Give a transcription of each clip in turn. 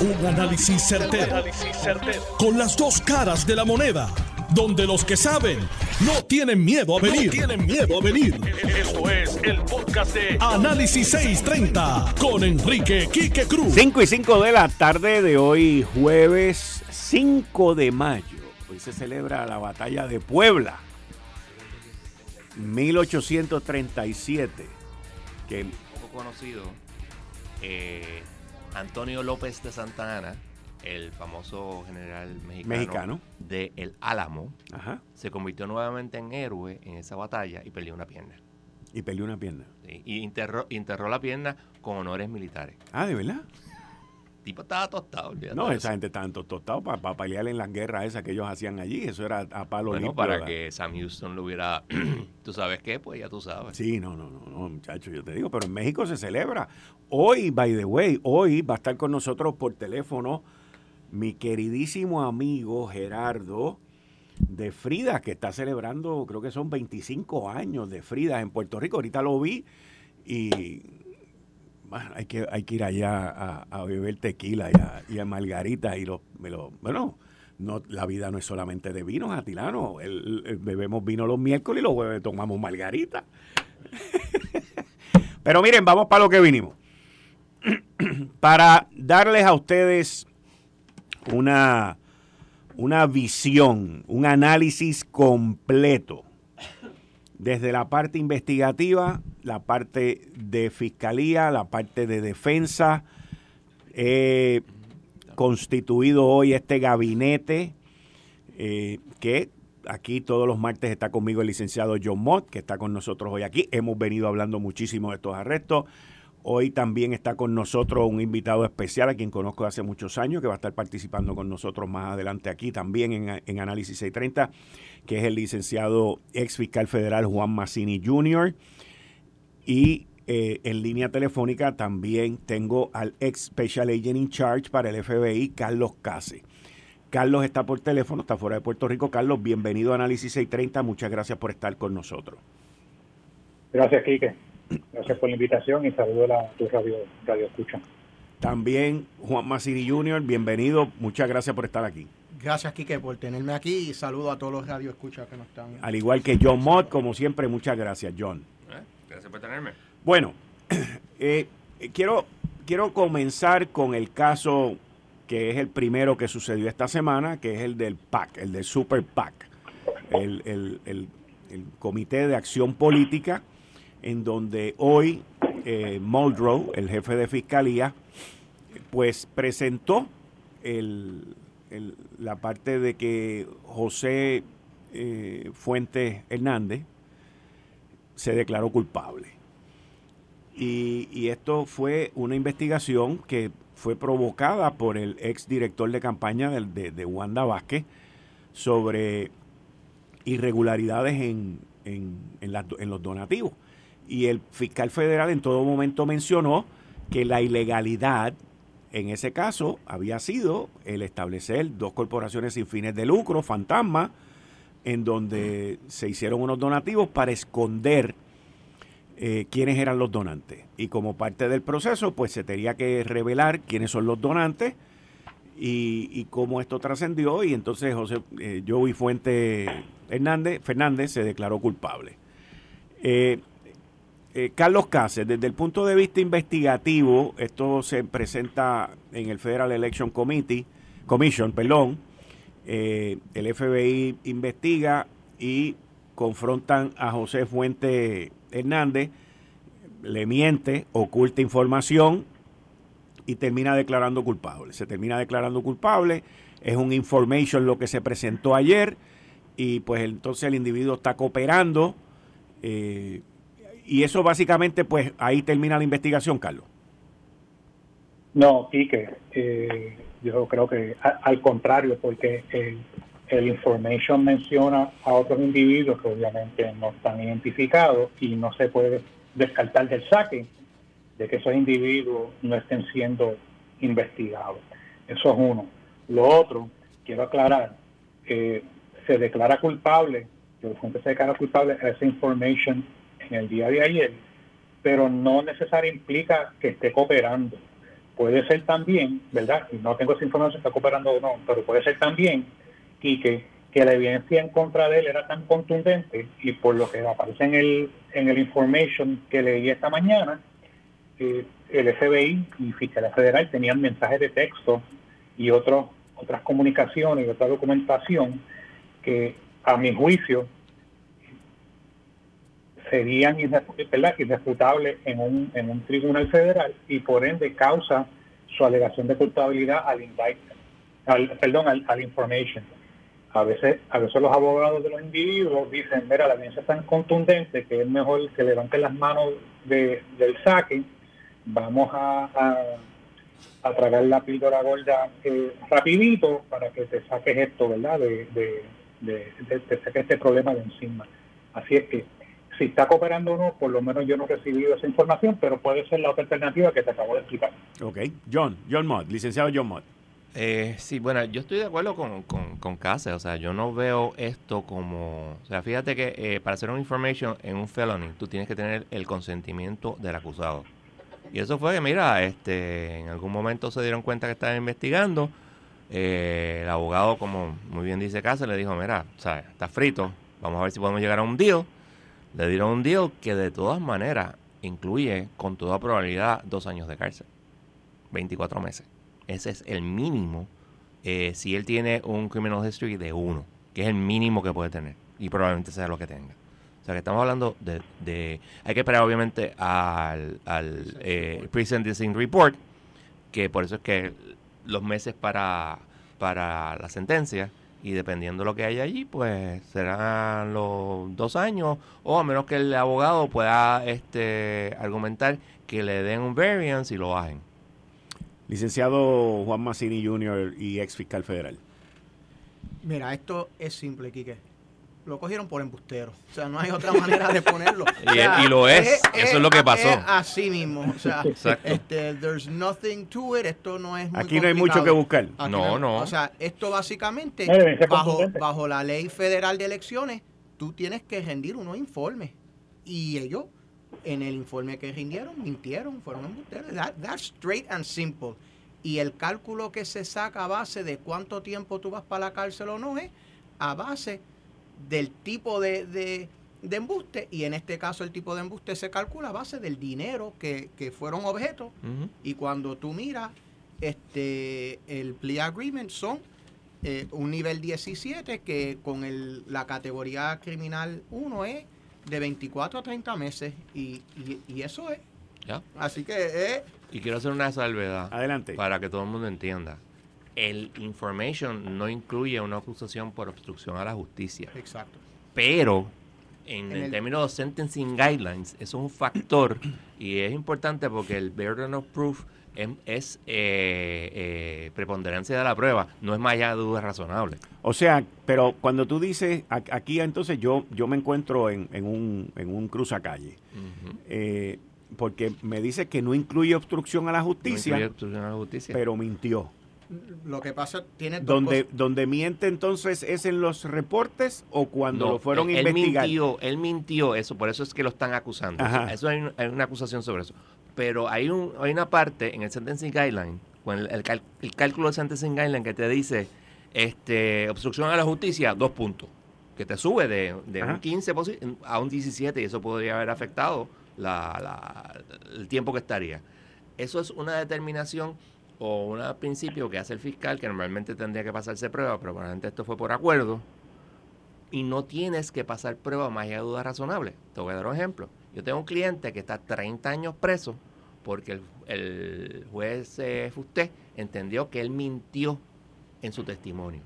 Un análisis certero, Con las dos caras de la moneda. Donde los que saben no tienen miedo a venir. tienen miedo a venir. Esto es el podcast de Análisis 630 con Enrique Quique Cruz. 5 y 5 de la tarde de hoy, jueves 5 de mayo. Hoy se celebra la batalla de Puebla. 1837. Que poco conocido. Eh, Antonio López de Santa Ana, el famoso general mexicano, de El Álamo, se convirtió nuevamente en héroe en esa batalla y perdió una pierna. Y perdió una pierna. y enterró, la pierna con honores militares. Ah, ¿de verdad? tipo estaba tostado. No, esa gente estaba tostado para, para pelear en las guerras esas que ellos hacían allí. Eso era a palo bueno, para que Sam Houston lo hubiera... ¿Tú sabes qué? Pues ya tú sabes. Sí, no, no, no, no, muchacho, yo te digo. Pero en México se celebra. Hoy, by the way, hoy va a estar con nosotros por teléfono mi queridísimo amigo Gerardo de Frida, que está celebrando, creo que son 25 años de Frida en Puerto Rico. Ahorita lo vi y hay que, hay que ir allá a, beber tequila y a, margarita y me lo, bueno, no, la vida no es solamente de vinos, Atilano. El, bebemos vino los miércoles y los jueves tomamos margarita. Pero miren, vamos para lo que vinimos. para darles a ustedes una, una visión, un análisis completo desde la parte investigativa, la parte de fiscalía, la parte de defensa. He constituido hoy este gabinete eh, que aquí todos los martes está conmigo el licenciado John Mott, que está con nosotros hoy aquí. Hemos venido hablando muchísimo de estos arrestos. Hoy también está con nosotros un invitado especial a quien conozco hace muchos años, que va a estar participando con nosotros más adelante aquí también en, en Análisis 630 que es el licenciado ex fiscal federal Juan Massini Jr. Y eh, en línea telefónica también tengo al ex Special Agent in Charge para el FBI, Carlos Case. Carlos está por teléfono, está fuera de Puerto Rico. Carlos, bienvenido a Análisis 630. Muchas gracias por estar con nosotros. Gracias, Quique. Gracias por la invitación y saludo a tu radio, radio escucha. También Juan Massini Jr., bienvenido. Muchas gracias por estar aquí. Gracias, Quique, por tenerme aquí y saludo a todos los radioescuchas que nos están. Al igual que John Mott, como siempre, muchas gracias, John. Eh, gracias por tenerme. Bueno, eh, quiero, quiero comenzar con el caso que es el primero que sucedió esta semana, que es el del PAC, el del Super PAC, el, el, Comité de Acción Política, en donde hoy eh, Muldrow, el jefe de fiscalía, pues presentó la parte de que José eh, Fuentes Hernández se declaró culpable. Y, esto fue una investigación que fue provocada por el ex director de campaña de, de, Wanda Vázquez sobre irregularidades en, en los donativos. Y el fiscal federal en todo momento mencionó que la ilegalidad en ese caso había sido el establecer dos corporaciones sin fines de lucro, fantasma, en donde se hicieron unos donativos para esconder eh, quiénes eran los donantes. Y como parte del proceso, pues se tenía que revelar quiénes son los donantes y, cómo esto trascendió. Y entonces José eh, Joey Fuente Fernández se declaró culpable. Eh, eh, Carlos Cáceres, desde el punto de vista investigativo, esto se presenta en el Federal Election Committee, Commission, perdón, eh, el FBI investiga y confrontan a José Fuente Hernández, le miente, oculta información y termina declarando culpable. Se termina declarando culpable, es un information lo que se presentó ayer y pues entonces el individuo está cooperando. Eh, y eso básicamente, pues ahí termina la investigación, Carlos. No, Quique, eh, yo creo que al contrario, porque el, el information menciona a otros individuos que obviamente no están identificados y no se puede descartar del saque de que esos individuos no estén siendo investigados. Eso es uno. Lo otro, quiero aclarar que se declara culpable, el se declara culpable a esa information en el día de ayer, pero no necesariamente implica que esté cooperando, puede ser también, ¿verdad? No tengo esa información, está cooperando o no, pero puede ser también, Quique, que la evidencia en contra de él era tan contundente y por lo que aparece en el, en el information que leí esta mañana, eh, el FBI y Fiscalía Federal tenían mensajes de texto y otros otras comunicaciones y otra documentación que a mi juicio serían irrefutables en un, en un tribunal federal y por ende causa su alegación de culpabilidad al al, perdón, al, al information. A veces, a veces los abogados de los individuos dicen, mira, la evidencia es tan contundente que es mejor que levanten las manos del saque, vamos a, tragar la píldora gorda eh, rapidito para que te saques esto, ¿verdad? De, de, de, de, este problema de encima. Así es que si está cooperando o no, por lo menos yo no he recibido esa información, pero puede ser la otra alternativa que te acabo de explicar. Ok. John, John Mott, licenciado John Mott. Eh, sí, bueno, yo estoy de acuerdo con, con, con o sea, yo no veo esto como, o sea, fíjate que eh, para hacer un information en un felony, tú tienes que tener el consentimiento del acusado. Y eso fue que, mira, este, en algún momento se dieron cuenta que estaban investigando, eh, el abogado, como muy bien dice Cáceres, le dijo, mira, o sea, está frito, vamos a ver si podemos llegar a un deal le dieron un deal que de todas maneras incluye con toda probabilidad dos años de cárcel, 24 meses. Ese es el mínimo eh, si él tiene un criminal history de uno, que es el mínimo que puede tener y probablemente sea lo que tenga. O sea que estamos hablando de... hay que esperar obviamente al, al eh, Pre-Sentencing Report, que por eso es que los meses para, para la sentencia y dependiendo de lo que haya allí, pues serán los dos años o a menos que el abogado pueda este argumentar que le den un variance y lo bajen. Licenciado Juan Massini Jr. y ex fiscal federal. Mira, esto es simple, Quique lo cogieron por embustero. O sea, no hay otra manera de ponerlo. y, lo es, eso es, lo que pasó. así mismo. O sea, este, there's nothing to it. Esto no es muy Aquí no hay mucho que buscar. no, no. O sea, esto básicamente, bajo, bajo la ley federal de elecciones, tú tienes que rendir unos informes. Y ellos, en el informe que rindieron, mintieron, fueron embusteros. that's straight and simple. Y el cálculo que se saca a base de cuánto tiempo tú vas para la cárcel o no es a base del tipo de, embuste y en este caso el tipo de embuste se calcula a base del dinero que, fueron objetos y cuando tú miras este el plea agreement son eh, un nivel 17 que con el, la categoría criminal 1 es de 24 a 30 meses y, y, eso es. Así que es... Y quiero hacer una salvedad. Adelante. Para que todo el mundo entienda el information no incluye una acusación por obstrucción a la justicia. Exacto. Pero en, el, término de sentencing guidelines, eso es un factor y es importante porque el burden of proof es, eh, eh, preponderancia de la prueba, no es más allá de dudas razonables. O sea, pero cuando tú dices, aquí entonces yo, yo me encuentro en, un, en un cruzacalle, eh, porque me dice que no incluye obstrucción a la justicia, no obstrucción a la justicia. pero mintió lo que pasa tiene donde donde miente entonces es en los reportes o cuando lo fueron investigar él mintió él mintió eso por eso es que lo están acusando. Eso hay, una acusación sobre eso. Pero hay un hay una parte en el sentencing guideline el, el, cálculo del sentencing guideline que te dice este obstrucción a la justicia dos puntos. Que te sube de, de un 15 a un 17 y eso podría haber afectado la, el tiempo que estaría. Eso es una determinación o un principio que hace el fiscal, que normalmente tendría que pasarse prueba, pero probablemente esto fue por acuerdo, y no tienes que pasar prueba más allá de duda razonable. Te voy a dar un ejemplo. Yo tengo un cliente que está 30 años preso porque el, juez eh, Fusté entendió que él mintió en su testimonio.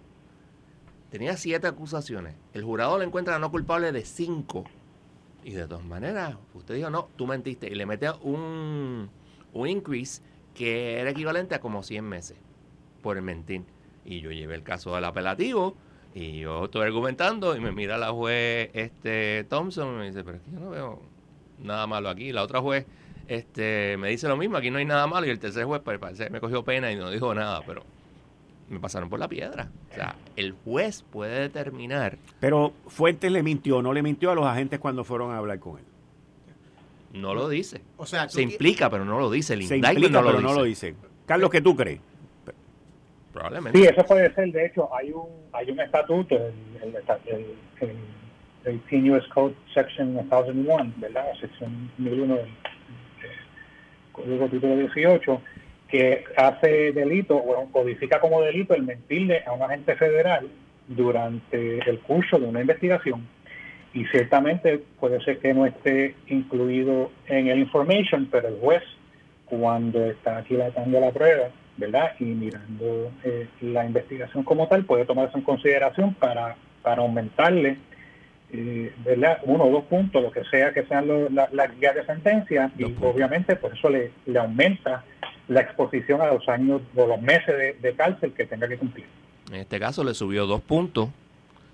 Tenía siete acusaciones. El jurado le encuentra no culpable de cinco. Y de todas maneras, usted dijo, no, tú mentiste. Y le mete un, un increase que era equivalente a como 100 meses por el mentir. Y yo llevé el caso del apelativo y yo estoy argumentando y me mira la juez este Thompson y me dice, pero es que yo no veo nada malo aquí. La otra juez este me dice lo mismo, aquí no hay nada malo y el tercer juez pues, parece, me cogió pena y no dijo nada, pero me pasaron por la piedra. O sea, el juez puede determinar. Pero Fuentes le mintió, no le mintió a los agentes cuando fueron a hablar con él. No lo dice. O sea, se implica, pero no lo dice. El se implica, pero no lo dice. Carlos, ¿qué tú crees? Probablemente. Sí, eso puede ser. De hecho, hay un hay un estatuto, el, el, el, el US Code Section 1001, ¿verdad? Sección 1001 del Código Título 18, que hace delito o codifica como delito el mentirle a un agente federal durante el curso de una investigación y ciertamente puede ser que no esté incluido en el information, pero el juez cuando está aquí aquilatando la prueba, ¿verdad? Y mirando eh, la investigación como tal, puede tomarse en consideración para, para aumentarle, eh, ¿verdad? Uno o dos puntos, lo que sea que sean las guías de sentencia, y obviamente pues eso le, le aumenta la exposición a los años o los meses de, cárcel que tenga que cumplir. En este caso le subió dos puntos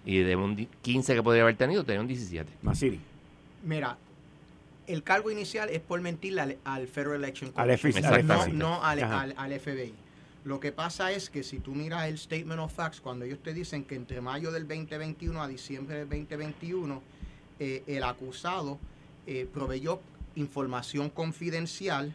y de un 15 que podría haber tenido tenía un 17. Masiri. Mira, el cargo inicial es por mentirle al, Federal Election Commission, no, al, FBI. Lo que pasa es que si tú miras el Statement of Facts, cuando ellos te dicen que entre mayo del 2021 a diciembre del 2021, eh, el acusado eh, proveyó información confidencial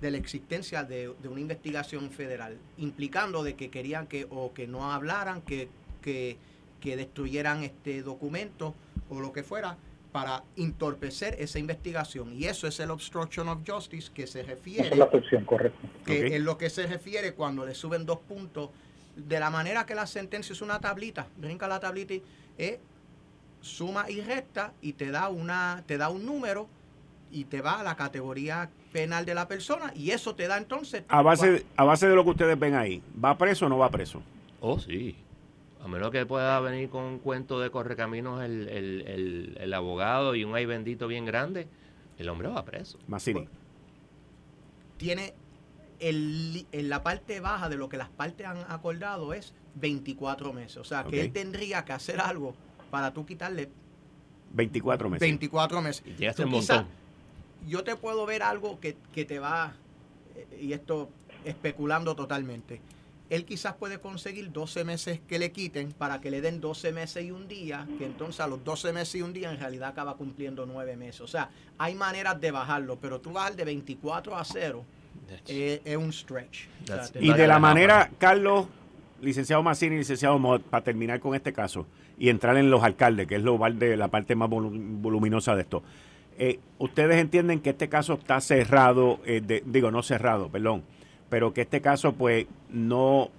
de la existencia de, una investigación federal, implicando de que querían que o que no hablaran, que, que, que destruyeran este documento o lo que fuera, para entorpecer esa investigación. Y eso es el obstruction of justice que se refiere. es la opción, correcto. Que es lo que se refiere cuando le suben dos puntos. De la manera que la sentencia es una tablita, brinca la tablita y es suma y resta y te da una, te da un número y te va a la categoría penal de la persona y eso te da entonces a base a base de lo que ustedes ven ahí va preso o no va preso oh sí a menos que pueda venir con un cuento de correcaminos el, el, el, abogado y un ay bendito bien grande, el hombre va preso. Massini. Tiene el, en la parte baja de lo que las partes han acordado es 24 meses. O sea, que él tendría que hacer algo para tú quitarle 24 meses. 24 meses. Y un montón. Yo te puedo ver algo que, que te va, eh, y esto especulando totalmente él quizás puede conseguir 12 meses que le quiten para que le den 12 meses y un día, que entonces a los 12 meses y un día en realidad acaba cumpliendo 9 meses. O sea, hay maneras de bajarlo, pero tú bajar de 24 a 0 eh, es un stretch. y de la manera, Carlos, licenciado Massini, licenciado Mod, para terminar con este caso y entrar en los alcaldes, que es lo, de la parte más voluminosa de esto. Eh, ¿Ustedes entienden que este caso está cerrado, eh, digo, no cerrado, perdón, pero que este caso pues no...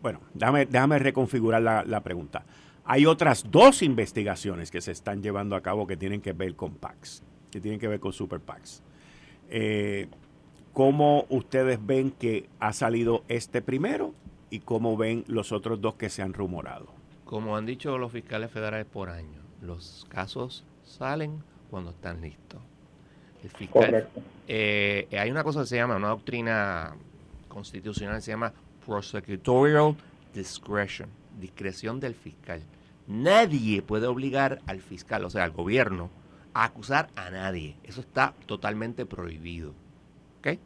Bueno, déjame, reconfigurar la, pregunta. Hay otras dos investigaciones que se están llevando a cabo que tienen que ver con PACs, que tienen que ver con Super PACs. Eh, ¿Cómo ustedes ven que ha salido este primero y cómo ven los otros dos que se han rumorado? Como han dicho los fiscales federales por año, los casos salen cuando están listos. El fiscal, eh, hay una cosa que se llama, una doctrina constitucional que se llama prosecutorial discretion, discreción del fiscal. Nadie puede obligar al fiscal, o sea, al gobierno, a acusar a nadie. Eso está totalmente prohibido. ¿Ok?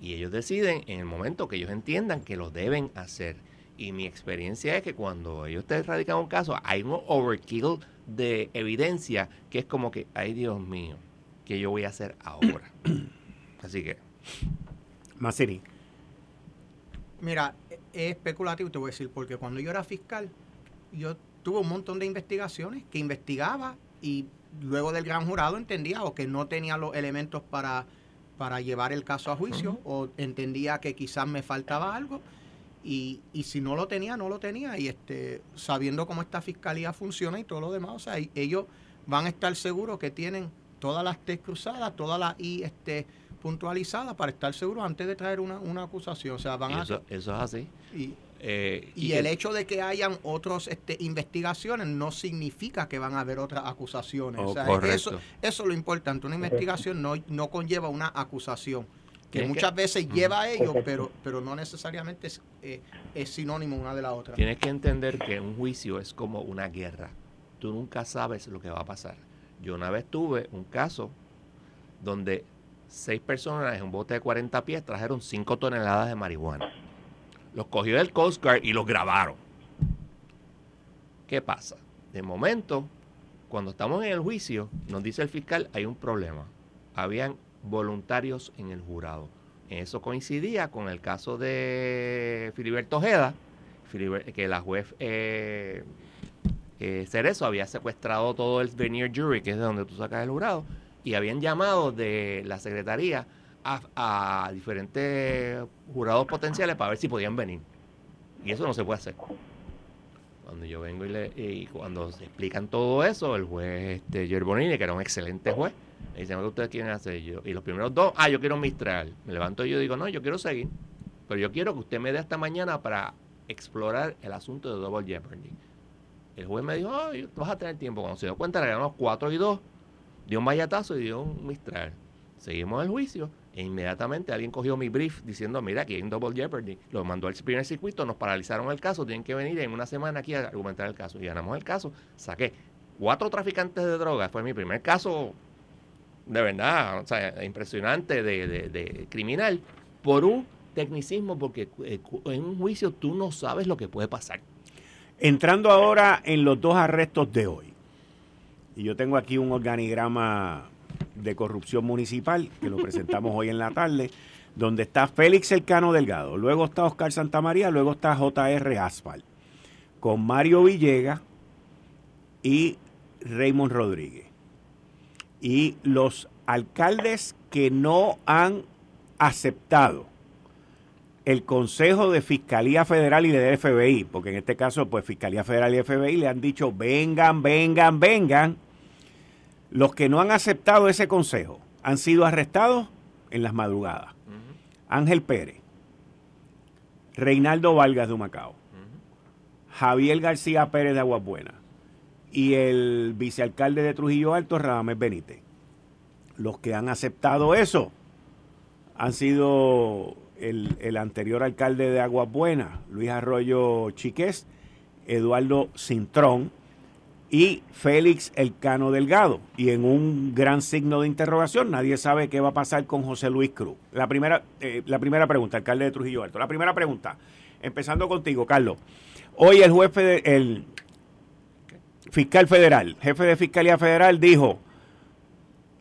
Y ellos deciden en el momento que ellos entiendan que lo deben hacer. Y mi experiencia es que cuando ellos te radican un caso, hay un overkill de evidencia que es como que, ay Dios mío, que yo voy a hacer ahora. Así que. Masiri. Mira, es especulativo, te voy a decir, porque cuando yo era fiscal, yo tuve un montón de investigaciones que investigaba y luego del gran jurado entendía o que no tenía los elementos para, para llevar el caso a juicio o entendía que quizás me faltaba algo y, y, si no lo tenía, no lo tenía y este sabiendo cómo esta fiscalía funciona y todo lo demás, o sea, ellos van a estar seguros que tienen todas las T cruzadas, todas las I este, puntualizadas para estar seguros antes de traer una, una acusación. O sea, van eso, eso es así. Y, eh, y, el hecho de que hayan otras este, investigaciones no significa que van a haber otras acusaciones. o sea, eso, eso es lo importante. Una investigación no, no conlleva una acusación que muchas veces lleva a ello, pero, pero no necesariamente es, eh, es sinónimo una de la otra. Tienes que entender que un juicio es como una guerra. Tú nunca sabes lo que va a pasar. Yo una vez tuve un caso donde seis personas en un bote de 40 pies trajeron 5 toneladas de marihuana. Los cogió del Coast Guard y los grabaron. ¿Qué pasa? De momento, cuando estamos en el juicio, nos dice el fiscal, hay un problema. Habían voluntarios en el jurado. Eso coincidía con el caso de Filiberto Ojeda, que la juez eh, eh, Cerezo había secuestrado todo el veneer jury, que es de donde tú sacas el jurado, y habían llamado de la secretaría a, diferentes jurados potenciales para ver si podían venir. Y eso no se puede hacer. Cuando yo vengo y, le, y cuando se explican todo eso, el juez este, Gerbonini, que era un excelente juez, me dice, ¿qué ustedes quieren hacer? Y los primeros dos, ah, yo quiero Mistral. Me levanto y yo digo, no, yo quiero seguir. Pero yo quiero que usted me dé esta mañana para explorar el asunto de Double Jeopardy. El juez me dijo, ay, vas a tener tiempo. Cuando se dio cuenta, le ganamos 4 y 2, dio un vallatazo y dio un Mistral. Seguimos el juicio e inmediatamente alguien cogió mi brief diciendo, mira, aquí hay un double jeopardy. Lo mandó al primer circuito, nos paralizaron el caso, tienen que venir en una semana aquí a argumentar el caso. Y ganamos el caso. Saqué cuatro traficantes de drogas. Fue mi primer caso, de verdad, o sea, impresionante de, criminal, por un tecnicismo, porque eh, en un juicio tú no sabes lo que puede pasar. Entrando ahora en los dos arrestos de hoy. Y yo tengo aquí un organigrama de corrupción municipal, que lo presentamos hoy en la tarde, donde está Félix Elcano Delgado, luego está Oscar Santamaría, luego está JR Asfal, con Mario Villegas y Raymond Rodríguez. Y los alcaldes que no han aceptado el Consejo de Fiscalía Federal y de FBI, porque en este caso, pues Fiscalía Federal y FBI le han dicho, vengan, vengan, vengan, los que no han aceptado ese consejo han sido arrestados en las madrugadas. Ángel Pérez, Reinaldo Vargas de Humacao, Javier García Pérez de Aguabuena y el vicealcalde de Trujillo Alto, Radamés Benítez. Los que han aceptado eso han sido el, el anterior alcalde de Aguabuena, Luis Arroyo Chiqués, Eduardo Cintrón, y Félix Elcano Delgado. Y en un gran signo de interrogación, nadie sabe qué va a pasar con José Luis Cruz. La primera, eh, la primera pregunta, alcalde de Trujillo Alto. La primera pregunta, empezando contigo, Carlos. Hoy el juez, el fiscal federal, jefe de Fiscalía Federal, dijo,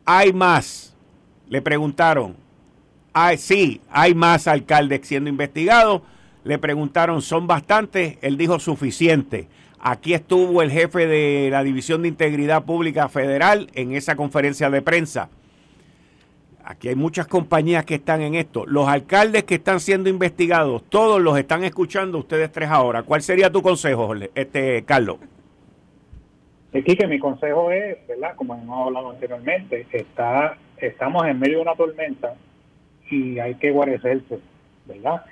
hay más. Le preguntaron, hay, sí, hay más alcaldes siendo investigados. Le preguntaron, ¿son bastantes? Él dijo, suficiente. Aquí estuvo el jefe de la División de Integridad Pública Federal en esa conferencia de prensa. Aquí hay muchas compañías que están en esto. Los alcaldes que están siendo investigados, todos los están escuchando ustedes tres ahora. ¿Cuál sería tu consejo, este Carlos? Aquí que mi consejo es, ¿verdad? Como hemos hablado anteriormente, está, estamos en medio de una tormenta y hay que guarecerse, ¿verdad?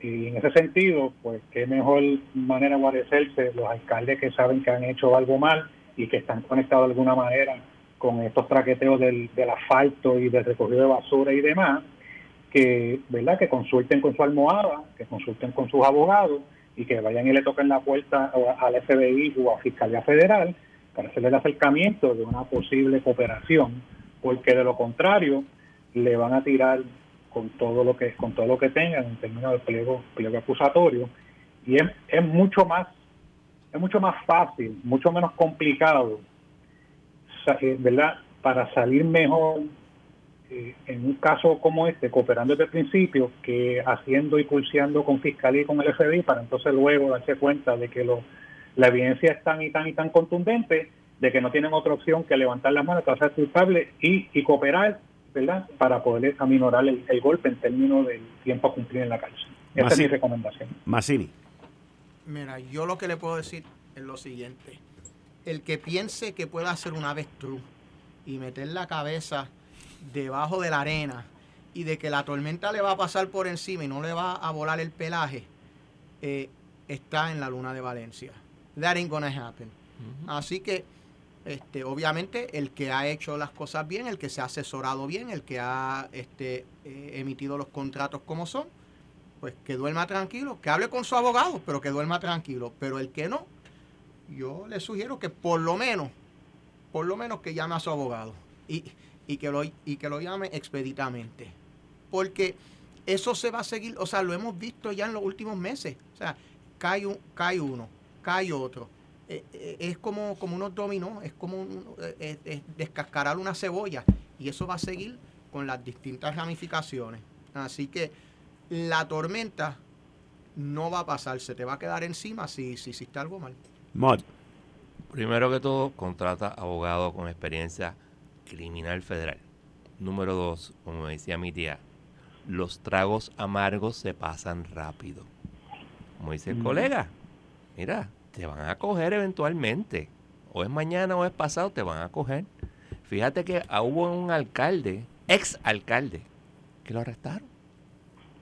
Y en ese sentido, pues qué mejor manera de guarecerse los alcaldes que saben que han hecho algo mal y que están conectados de alguna manera con estos traqueteos del, asfalto y del recogido de basura y demás, que, ¿verdad? que consulten con su almohada, que consulten con sus abogados y que vayan y le toquen la puerta al FBI o a Fiscalía Federal para hacerle el acercamiento de una posible cooperación, porque de lo contrario le van a tirar con todo lo que con todo lo que tengan en términos del pliego, pliego acusatorio. Y es, es mucho más es mucho más fácil mucho menos complicado eh, verdad para salir mejor eh, en un caso como este cooperando desde el principio que haciendo y pulseando con fiscalía y con el FBI para entonces luego darse cuenta de que lo, la evidencia es tan y tan y tan contundente de que no tienen otra opción que levantar la mano, ser culpable y, y cooperar ¿verdad? Para poder aminorar el, golpe en términos del tiempo a cumplir en la cárcel. Esa es mi recomendación. Massini. Mira, yo lo que le puedo decir es lo siguiente. El que piense que pueda hacer una avestruz y meter la cabeza debajo de la arena y de que la tormenta le va a pasar por encima y no le va a volar el pelaje, eh, está en la luna de Valencia. That ain't gonna happen. Así que este, obviamente el que ha hecho las cosas bien, el que se ha asesorado bien, el que ha este, eh, emitido los contratos como son, pues que duerma tranquilo, que hable con su abogado, pero que duerma tranquilo. Pero el que no, yo le sugiero que por lo menos, por lo menos que llame a su abogado y, que, lo, y que lo llame expeditamente. Porque eso se va a seguir, o sea, lo hemos visto ya en los últimos meses. O sea, cae, un, cae uno, cae otro eh, eh, es como, como unos dominó, es como eh, descascarar una cebolla y eso va a seguir con las distintas ramificaciones. Así que la tormenta no va a pasar, se te va a quedar encima si, si hiciste algo mal. Mod. Primero que todo, contrata abogado con experiencia criminal federal. Número dos, como decía mi tía, los tragos amargos se pasan rápido. Como dice el colega, mira, te van a coger eventualmente. O es mañana o es pasado, te van a coger. Fíjate que hubo un alcalde, ex alcalde, que lo arrestaron.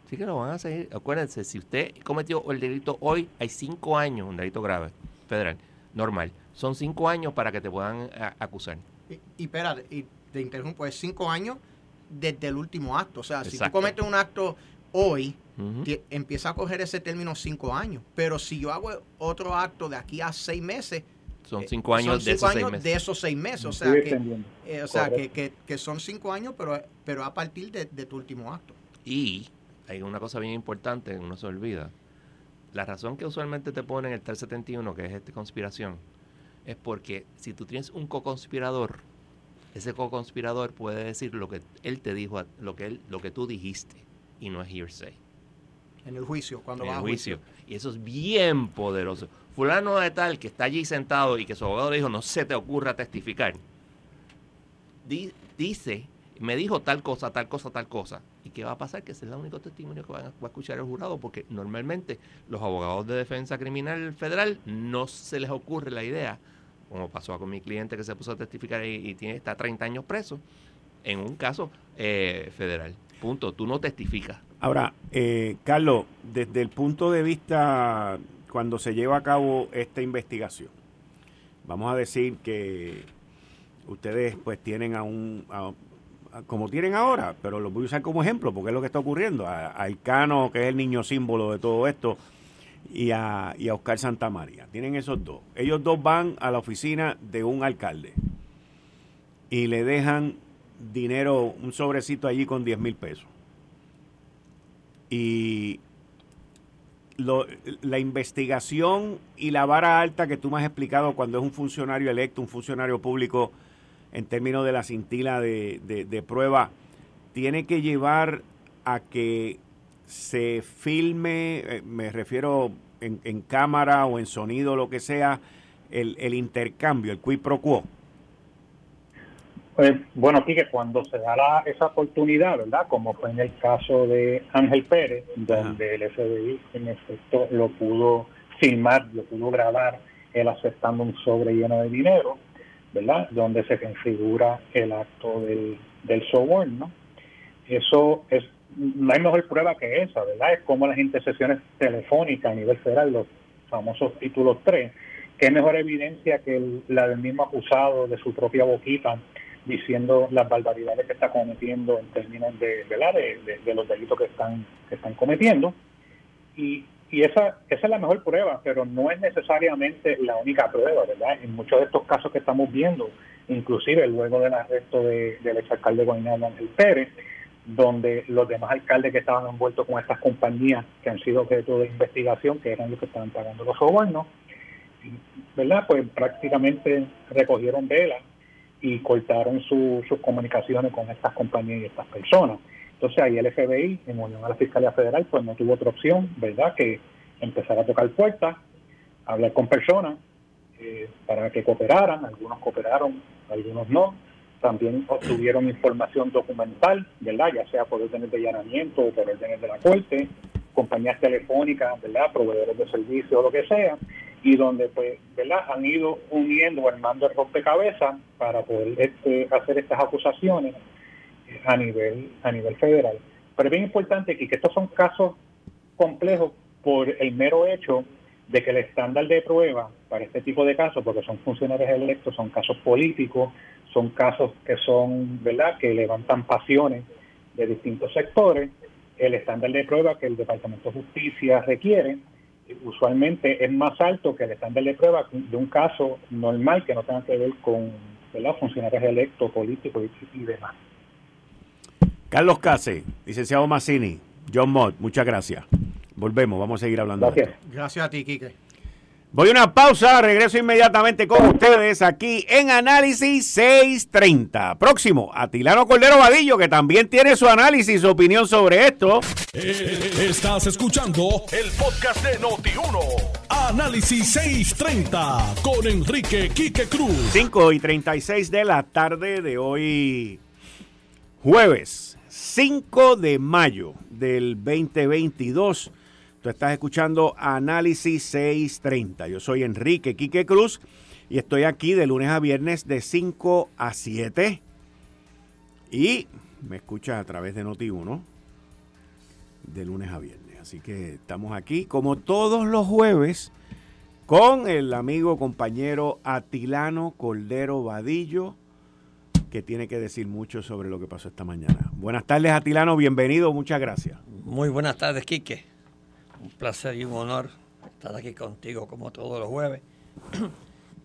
Sí que lo van a seguir. Acuérdense, si usted cometió el delito hoy, hay cinco años, un delito grave, federal, normal. Son cinco años para que te puedan acusar. Y, y espérate, y te interrumpo, es cinco años desde el último acto. O sea, si tú cometes un acto hoy, empieza a coger ese término cinco años. Pero si yo hago otro acto de aquí a seis meses, son eh, cinco años, de, esos seis meses. de esos seis meses. O sea, que, eh, o sea que, que, son cinco años, pero, pero a partir de, tu último acto. Y hay una cosa bien importante que uno se olvida. La razón que usualmente te ponen el 371, que es esta conspiración, es porque si tú tienes un co-conspirador, ese co-conspirador puede decir lo que él te dijo, lo que, él, lo que tú dijiste, y no es hearsay. En el juicio, cuando va a juicio. Y eso es bien poderoso. Fulano de tal que está allí sentado y que su abogado le dijo, no se te ocurra testificar. dice, me dijo tal cosa, tal cosa, tal cosa. ¿Y qué va a pasar? Que ese es el único testimonio que va a escuchar el jurado, porque normalmente los abogados de defensa criminal federal no se les ocurre la idea como pasó con mi cliente que se puso a testificar y, tiene, está 30 años preso, en un caso eh, federal. Punto. Tú no testificas. Ahora, eh, Carlos, desde el punto de vista cuando se lleva a cabo esta investigación, vamos a decir que ustedes pues tienen a un, como tienen ahora, pero lo voy a usar como ejemplo porque es lo que está ocurriendo, a, a Cano, que es el niño símbolo de todo esto, y a, y a Oscar Santamaría. Tienen esos dos. Ellos dos van a la oficina de un alcalde y le dejan dinero, un sobrecito allí con 10 mil pesos. Y la investigación y la vara alta que tú me has explicado cuando es un funcionario electo, un funcionario público, en términos de la cintila de, prueba, tiene que llevar a que se filme, eh, me refiero en, cámara o en sonido, lo que sea, el, el intercambio, el quid pro quo? Pues, bueno, aquí que cuando se da esa oportunidad, ¿verdad? Como fue en el caso de Ángel Pérez, donde el FBI en efecto lo pudo filmar, lo pudo grabar, él aceptando un sobre lleno de dinero, ¿verdad? Donde se configura el acto del, del soborno. Eso es no hay mejor prueba que esa, ¿verdad? Es como las intercesiones telefónicas a nivel federal, los famosos títulos 3, que es mejor evidencia que la del mismo acusado de su propia boquita diciendo las barbaridades que está cometiendo en términos de, ¿verdad? de, los delitos que están, que están cometiendo. Y, y esa, esa es la mejor prueba, pero no es necesariamente la única prueba, ¿verdad? En muchos de estos casos que estamos viendo, inclusive luego del arresto de, del exalcalde Guaynabo Ángel Pérez, donde los demás alcaldes que estaban envueltos con estas compañías que han sido objeto de investigación, que eran los que estaban pagando los sobornos, ¿verdad? Pues prácticamente recogieron velas y cortaron sus comunicaciones con estas compañías y estas personas. Entonces ahí el FBI, en unión a la Fiscalía Federal, pues no tuvo otra opción, ¿verdad?, que empezar a tocar puertas, hablar con personas eh, para que cooperaran, algunos cooperaron, algunos no, también obtuvieron información documental, ¿verdad? Ya sea por órdenes de allanamiento o por órdenes de la corte, compañías telefónicas, ¿verdad? Proveedores de servicios o lo que sea, y donde, pues, ¿verdad? Han ido uniendo, armando el rompecabezas para poder este, hacer estas acusaciones a nivel, a nivel federal. Pero es bien importante que, que estos son casos complejos por el mero hecho de que el estándar de prueba para este tipo de casos, porque son funcionarios electos, son casos políticos, son casos que son, ¿verdad?, que levantan pasiones de distintos sectores. El estándar de prueba que el Departamento de Justicia requiere usualmente es más alto que el estándar de prueba de un caso normal que no tenga que ver con ¿verdad? funcionarios electos, políticos y, demás. Carlos Case, licenciado Massini, John Mott, muchas gracias. Volvemos, vamos a seguir hablando. Gracias. Gracias a ti, Quique. Voy a una pausa, regreso inmediatamente con ustedes aquí en Análisis 630. Próximo, Atilano Cordero Vadillo, que también tiene su análisis, su opinión sobre esto. Eh, estás escuchando el podcast de Noti1. Análisis 630 con Enrique Quique Cruz. 5 y 36 de la tarde de hoy, jueves 5 de mayo del 2022. Tú estás escuchando Análisis 630. Yo soy Enrique Quique Cruz y estoy aquí de lunes a viernes de 5 a 7. Y me escuchas a través de Noti1 de lunes a viernes. Así que estamos aquí como todos los jueves con el amigo compañero Atilano Cordero Vadillo que tiene que decir mucho sobre lo que pasó esta mañana. Buenas tardes Atilano, bienvenido, muchas gracias. Muy buenas tardes Quique un placer y un honor estar aquí contigo como todos los jueves.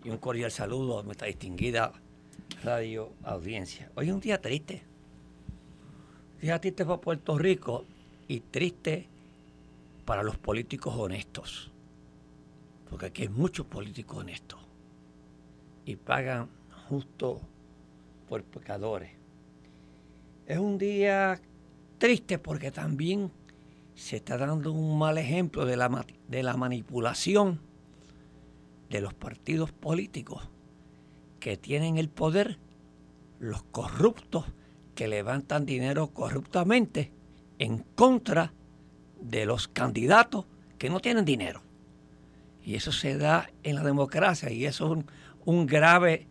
y un cordial saludo a nuestra distinguida radio audiencia. Hoy es un día triste. Día triste para Puerto Rico y triste para los políticos honestos. Porque aquí hay muchos políticos honestos. Y pagan justo por pecadores. Es un día triste porque también se está dando un mal ejemplo de la, de la manipulación de los partidos políticos que tienen el poder, los corruptos que levantan dinero corruptamente en contra de los candidatos que no tienen dinero. Y eso se da en la democracia y eso es un, grave,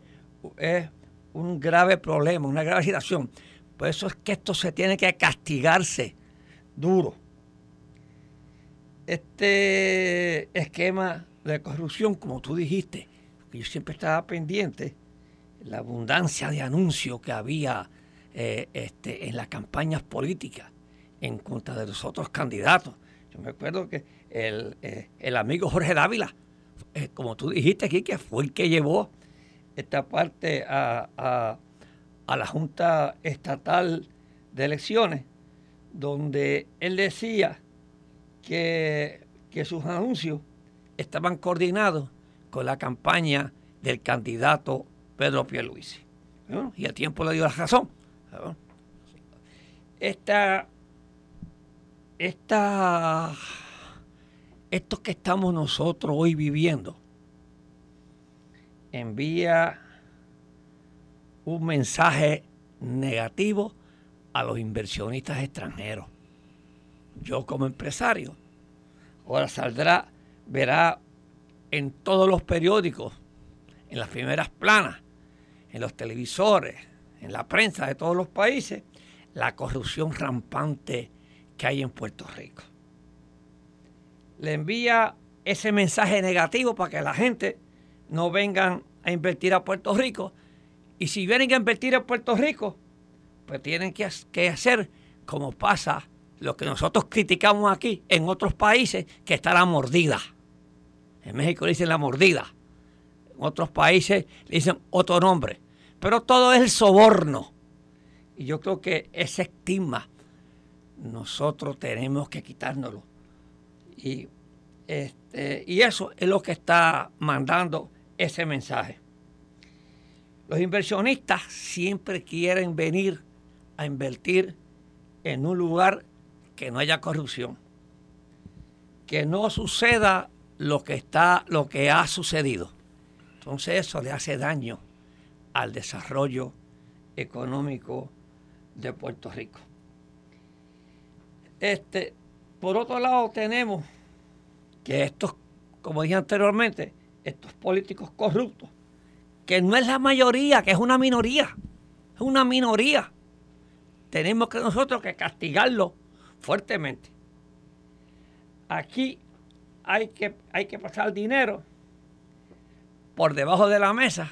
es un grave problema, una grave situación. Por eso es que esto se tiene que castigarse duro este esquema de corrupción, como tú dijiste, que yo siempre estaba pendiente, la abundancia de anuncios que había eh, este, en las campañas políticas en contra de los otros candidatos. Yo me acuerdo que el, eh, amigo Jorge Dávila, eh, como tú dijiste aquí, que fue el que llevó esta parte a, a la Junta Estatal de Elecciones, donde él decía que, sus anuncios estaban coordinados con la campaña del candidato Pedro Pierluisi. y el tiempo le dio la razón. Esta, esta, esto que estamos nosotros hoy viviendo envía un mensaje negativo a los inversionistas extranjeros yo como empresario, ahora saldrá, verá en todos los periódicos, en las primeras planas, en los televisores, en la prensa de todos los países, la corrupción rampante que hay en Puerto Rico. Le envía ese mensaje negativo para que la gente no vengan a invertir a Puerto Rico. Y si vienen a invertir a Puerto Rico, pues tienen que, hacer como pasa lo que nosotros criticamos aquí en otros países, que está la mordida. En México le dicen la mordida. En otros países le dicen otro nombre. Pero todo es el soborno. Y yo creo que ese estigma nosotros tenemos que quitárnoslo. Y, este, y eso es lo que está mandando ese mensaje. Los inversionistas siempre quieren venir a invertir en un lugar que no haya corrupción, que no suceda lo que está, lo que ha sucedido. Entonces eso le hace daño al desarrollo económico de Puerto Rico. Este, por otro lado, tenemos que estos, como dije anteriormente, estos políticos corruptos, que no es la mayoría, que es una minoría, es una minoría. Tenemos que nosotros que castigarlo fuertemente. Aquí hay que, hay que pasar dinero por debajo de la mesa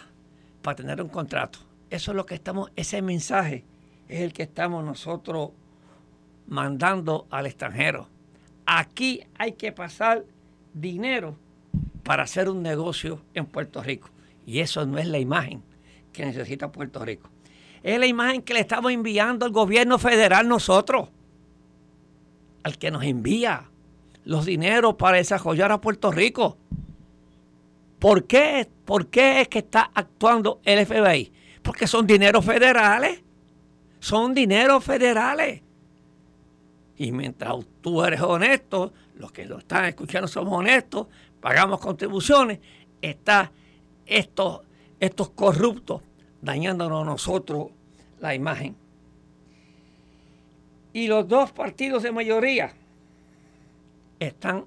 para tener un contrato. Eso es lo que estamos, ese mensaje es el que estamos nosotros mandando al extranjero. Aquí hay que pasar dinero para hacer un negocio en Puerto Rico. Y eso no es la imagen que necesita Puerto Rico. Es la imagen que le estamos enviando al gobierno federal nosotros al que nos envía los dineros para desarrollar a Puerto Rico. ¿Por qué, ¿Por qué es que está actuando el FBI? Porque son dineros federales. Son dineros federales. Y mientras tú eres honesto, los que lo están escuchando somos honestos, pagamos contribuciones, está estos, estos corruptos dañándonos nosotros la imagen. Y los dos partidos de mayoría están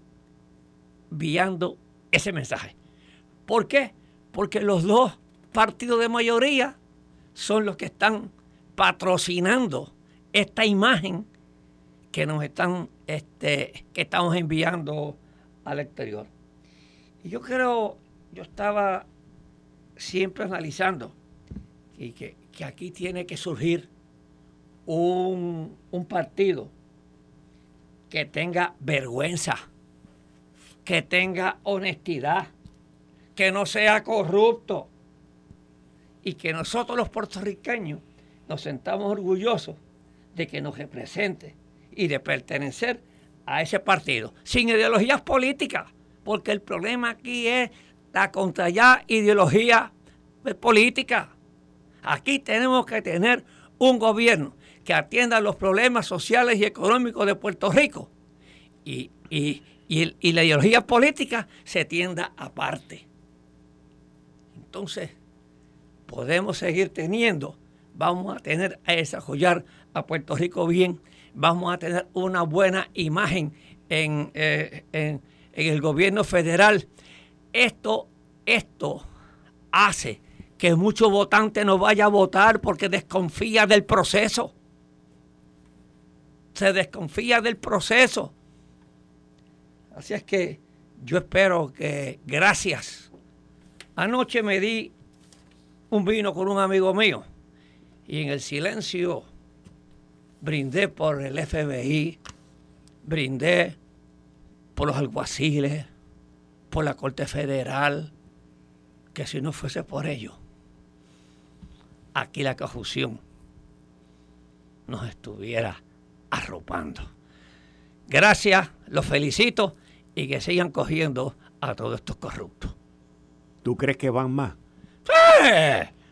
viando ese mensaje. ¿Por qué? Porque los dos partidos de mayoría son los que están patrocinando esta imagen que nos están, este, que estamos enviando al exterior. Y yo creo, yo estaba siempre analizando y que, aquí tiene que surgir un, un partido que tenga vergüenza, que tenga honestidad, que no sea corrupto y que nosotros los puertorriqueños nos sentamos orgullosos de que nos represente y de pertenecer a ese partido, sin ideologías políticas, porque el problema aquí es la contraria ideología política. Aquí tenemos que tener un gobierno que atienda los problemas sociales y económicos de Puerto Rico y, y la ideología política se tienda aparte. Entonces, podemos seguir teniendo, vamos a tener a desarrollar a Puerto Rico bien, vamos a tener una buena imagen en, eh, en, el gobierno federal. Esto, esto hace que muchos votantes no vayan a votar porque desconfía del proceso. Se desconfía del proceso. Así es que yo espero que, gracias. Anoche me di un vino con un amigo mío y en el silencio brindé por el FBI, brindé por los alguaciles, por la Corte Federal, que si no fuese por ello, aquí la confusión nos estuviera arropando. Gracias, los felicito y que sigan cogiendo a todos estos corruptos. ¿Tú crees que van más?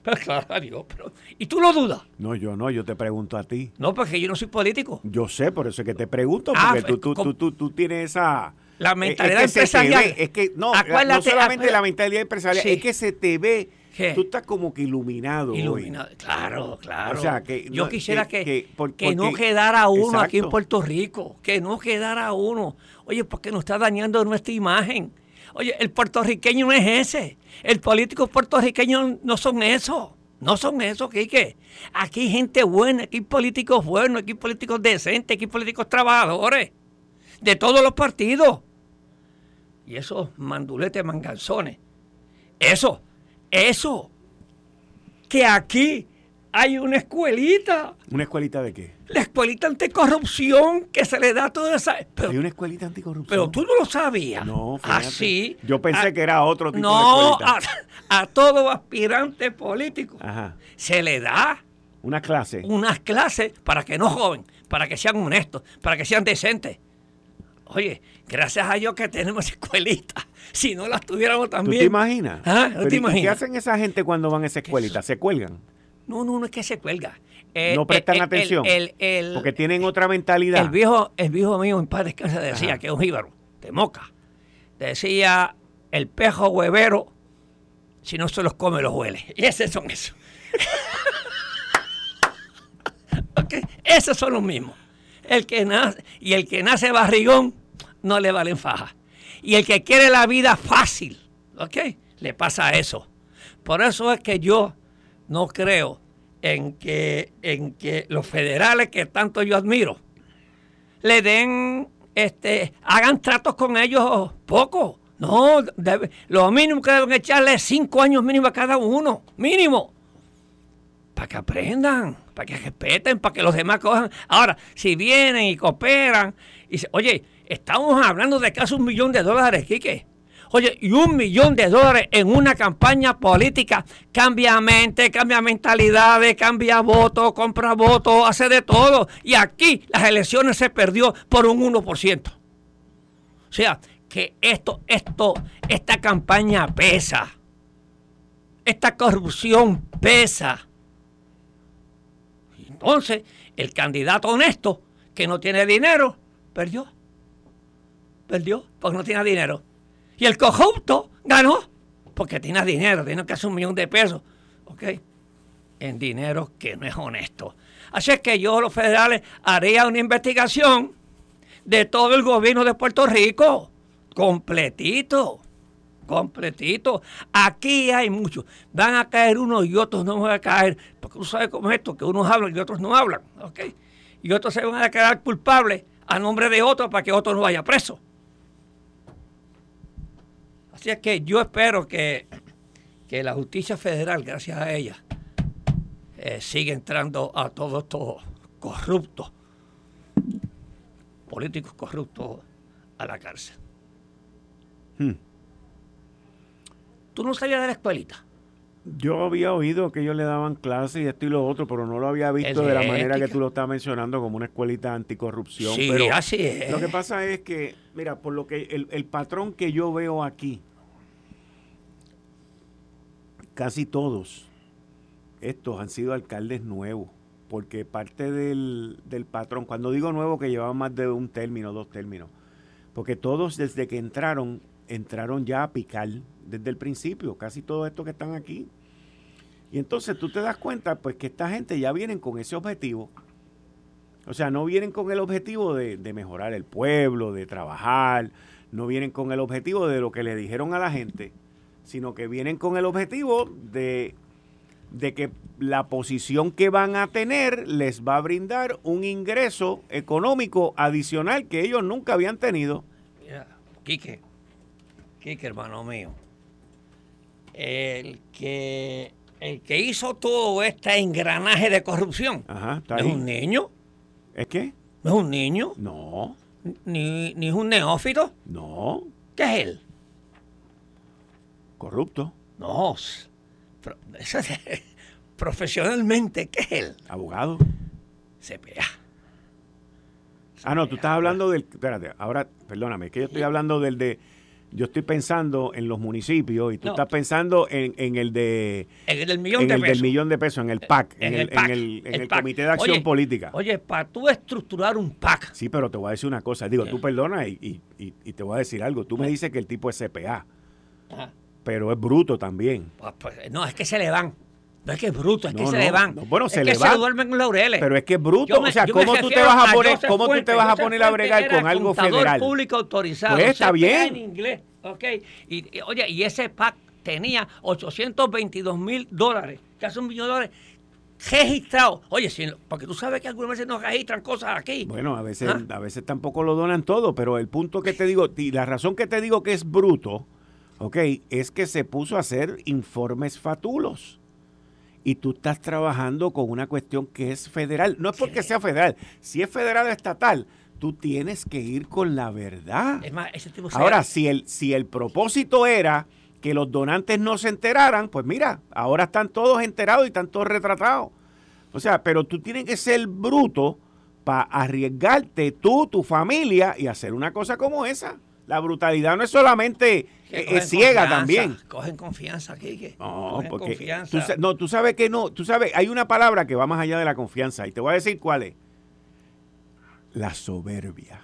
Pero claro, pero, ¿y tú lo dudas? No, yo no, yo te pregunto a ti. No, porque yo no soy político. Yo sé, por eso es que te pregunto, ah, porque tú, tú, tú, tú, tienes esa... La mentalidad empresarial. es que, no, no solamente la mentalidad empresarial, es que se te ve... Tú estás como que iluminado. Iluminado, claro, claro. O sea, que yo quisiera que, que, no quedara uno aquí en Puerto Rico, que no quedara uno. Oye, porque nos está dañando nuestra imagen. Oye, el puertorriqueño no es ese. El político puertorriqueño no son eso. No son eso, Quique. Aquí hay gente buena, aquí hay políticos buenos, aquí hay políticos decentes, aquí hay políticos trabajadores. De todos los partidos. Y esos manduletes manganzones. Eso, eso. Que aquí hay una escuelita. ¿Una escuelita de qué? La escuelita anticorrupción que se le da toda esa. Pero, hay una escuelita anticorrupción. Pero tú no lo sabías. No, Así. Ah, Yo pensé que era otro tipo de escuelita. A, a todo aspirante político se le da. Una clase. Unas clases para que no joven, para que sean honestos, para que sean decentes. Oye, gracias a Dios que tenemos escuelita. Si no las tuviéramos también. ¿Tú te imaginas? ¿Ah? te imaginas? ¿Qué hacen esa gente cuando van a esa escuelita? ¿Se cuelgan? No, no, no es que se cuelga. Eh, no prestan eh, atención. porque tienen otra mentalidad. El viejo, el viejo mío en paz descansa decía que es un jíbaro de moca. Decía el pejo huevero, si no se los come, los huele. Y esos son esos. okay. Esos son los mismos. El que nace, y el que nace barrigón, no le valen faja. Y el que quiere la vida fácil, ¿ok? Le pasa eso. Por eso es que yo no creo en que, en que los federales que tanto yo admiro le den, este, hagan tratos con ellos poco. No, lo mínimo que deben echarle es cinco años mínimo a cada uno, mínimo. Para que aprendan, para que respeten, para que los demás cojan. Ahora, si vienen y cooperan, y oye, estamos hablando de casi un millón de dólares, Quique. Oye, y un millón de dólares en una campaña política cambia mente, cambia mentalidades, cambia votos, compra votos, hace de todo. Y aquí las elecciones se perdió por un 1%. O sea, que esto, esto, esta campaña pesa. Esta corrupción pesa. Entonces, el candidato honesto que no tiene dinero, perdió. Perdió porque no tiene dinero. Y el corrupto ganó porque tiene dinero, tiene casi un millón de pesos. ¿Ok? En dinero que no es honesto. Así es que yo, los federales, haría una investigación de todo el gobierno de Puerto Rico. Completito. Completito. Aquí hay muchos. Van a caer unos y otros no van a caer. Porque tú sabes cómo es esto, que unos hablan y otros no hablan. ¿ok? Y otros se van a quedar culpables a nombre de otros para que otro no vaya preso. Así es que yo espero que, que la justicia federal, gracias a ella, eh, sigue entrando a todos estos corruptos, políticos corruptos, a la cárcel. Hmm. ¿Tú no sabías de la escuelita? Yo había oído que ellos le daban clases y esto y lo otro, pero no lo había visto de la manera que tú lo estás mencionando como una escuelita anticorrupción. Sí, pero así es. Lo que pasa es que, mira, por lo que el, el patrón que yo veo aquí, casi todos estos han sido alcaldes nuevos, porque parte del, patrón, cuando digo nuevo que llevaban más de un término, dos términos, porque todos desde que entraron, entraron ya a picar desde el principio, casi todos estos que están aquí. Y entonces tú te das cuenta, pues que esta gente ya vienen con ese objetivo. O sea, no vienen con el objetivo de, de mejorar el pueblo, de trabajar, no vienen con el objetivo de lo que le dijeron a la gente, sino que vienen con el objetivo de, de que la posición que van a tener les va a brindar un ingreso económico adicional que ellos nunca habían tenido. Mira, Quique, Quique, hermano mío, el que, el que hizo todo este engranaje de corrupción es un niño. ¿Es qué? ¿No es un niño? No. ¿Ni, ¿Ni es un neófito? No. ¿Qué es él? Corrupto. No. Profesionalmente, ¿qué es él? Abogado. CPA. Ah, no, tú estás hablando del. Espérate, ahora, perdóname, que yo estoy hablando del de yo estoy pensando en los municipios y tú estás pensando en, el de en el del millón de el pesos. del millón de pesos, en el PAC, en, el, en el, Comité de Acción Política. Oye, para tú estructurar un PAC. Sí, pero te voy a decir una cosa. Digo, tú perdona y, y, y, te voy a decir algo. Tú me dices que el tipo es CPA, pero es bruto también. Pues, pues, no, es que se le van. No es que es bruto, es que se le van. bueno, se le van. se duermen con laureles. Pero es que es bruto. o sea, ¿cómo tú te vas a poner, cómo tú te vas a poner a bregar con algo federal? público autorizado. Pues está bien. En inglés. ¿ok? Y, oye, y ese PAC tenía 822 mil dólares, casi un millón de dólares registrados. Oye, porque tú sabes que algunas veces nos registran cosas aquí. Bueno, a veces, ¿Ah? a veces tampoco lo donan todo, pero el punto que te digo, y la razón que te digo que es bruto, ¿ok? Es que se puso a hacer informes fatulos. Y tú estás trabajando con una cuestión que es federal. No es porque sea federal. Si es federal o estatal, tú tienes que ir con la verdad. Es más, ese tipo ahora, si el, si el propósito era que los donantes no se enteraran, pues mira, ahora están todos enterados y están todos retratados. O sea, pero tú tienes que ser bruto para arriesgarte tú, tu familia y hacer una cosa como esa. La brutalidad no es solamente es ciega también. Cogen confianza, Kike. No, porque Tú, no, tú sabes que no, tú sabes, hay una palabra que va más allá de la confianza y te voy a decir cuál es la soberbia.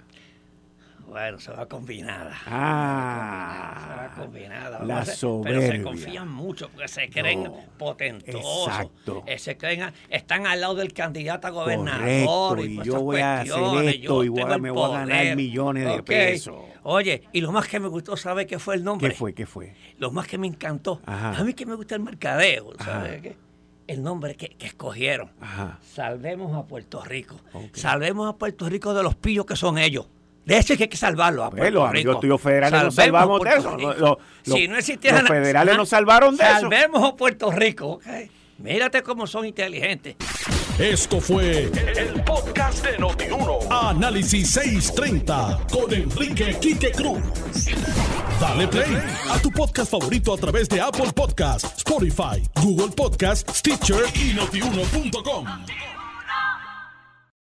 Bueno, se va combinada. Ah. Se va combinada. La soberbia. Pero se confían mucho porque se creen potentosos. Exacto. Eh, se creen, están al lado del candidato a gobernador. y, yo voy a hacer esto y me voy a ganar millones de pesos. Oye, y lo más que me gustó, ¿sabe qué fue el nombre? ¿Qué fue? ¿Qué fue? Lo más que me encantó. A mí que me gusta el mercadeo, ¿sabes qué? el nombre que, escogieron. Salvemos a Puerto Rico. Salvemos a Puerto Rico de los pillos que son ellos. De ese que hay que salvarlo a pues, Puerto los Rico. tuyos federales nos salvamos de eso. Los, si no existieran, los federales nos salvaron de eso. Salvemos a Puerto Rico. Mírate cómo son inteligentes. Esto fue el, podcast de Notiuno. Análisis 630 con Enrique Quique Cruz. Dale play a tu podcast favorito a través de Apple Podcasts, Spotify, Google Podcasts, Stitcher y notiuno.com.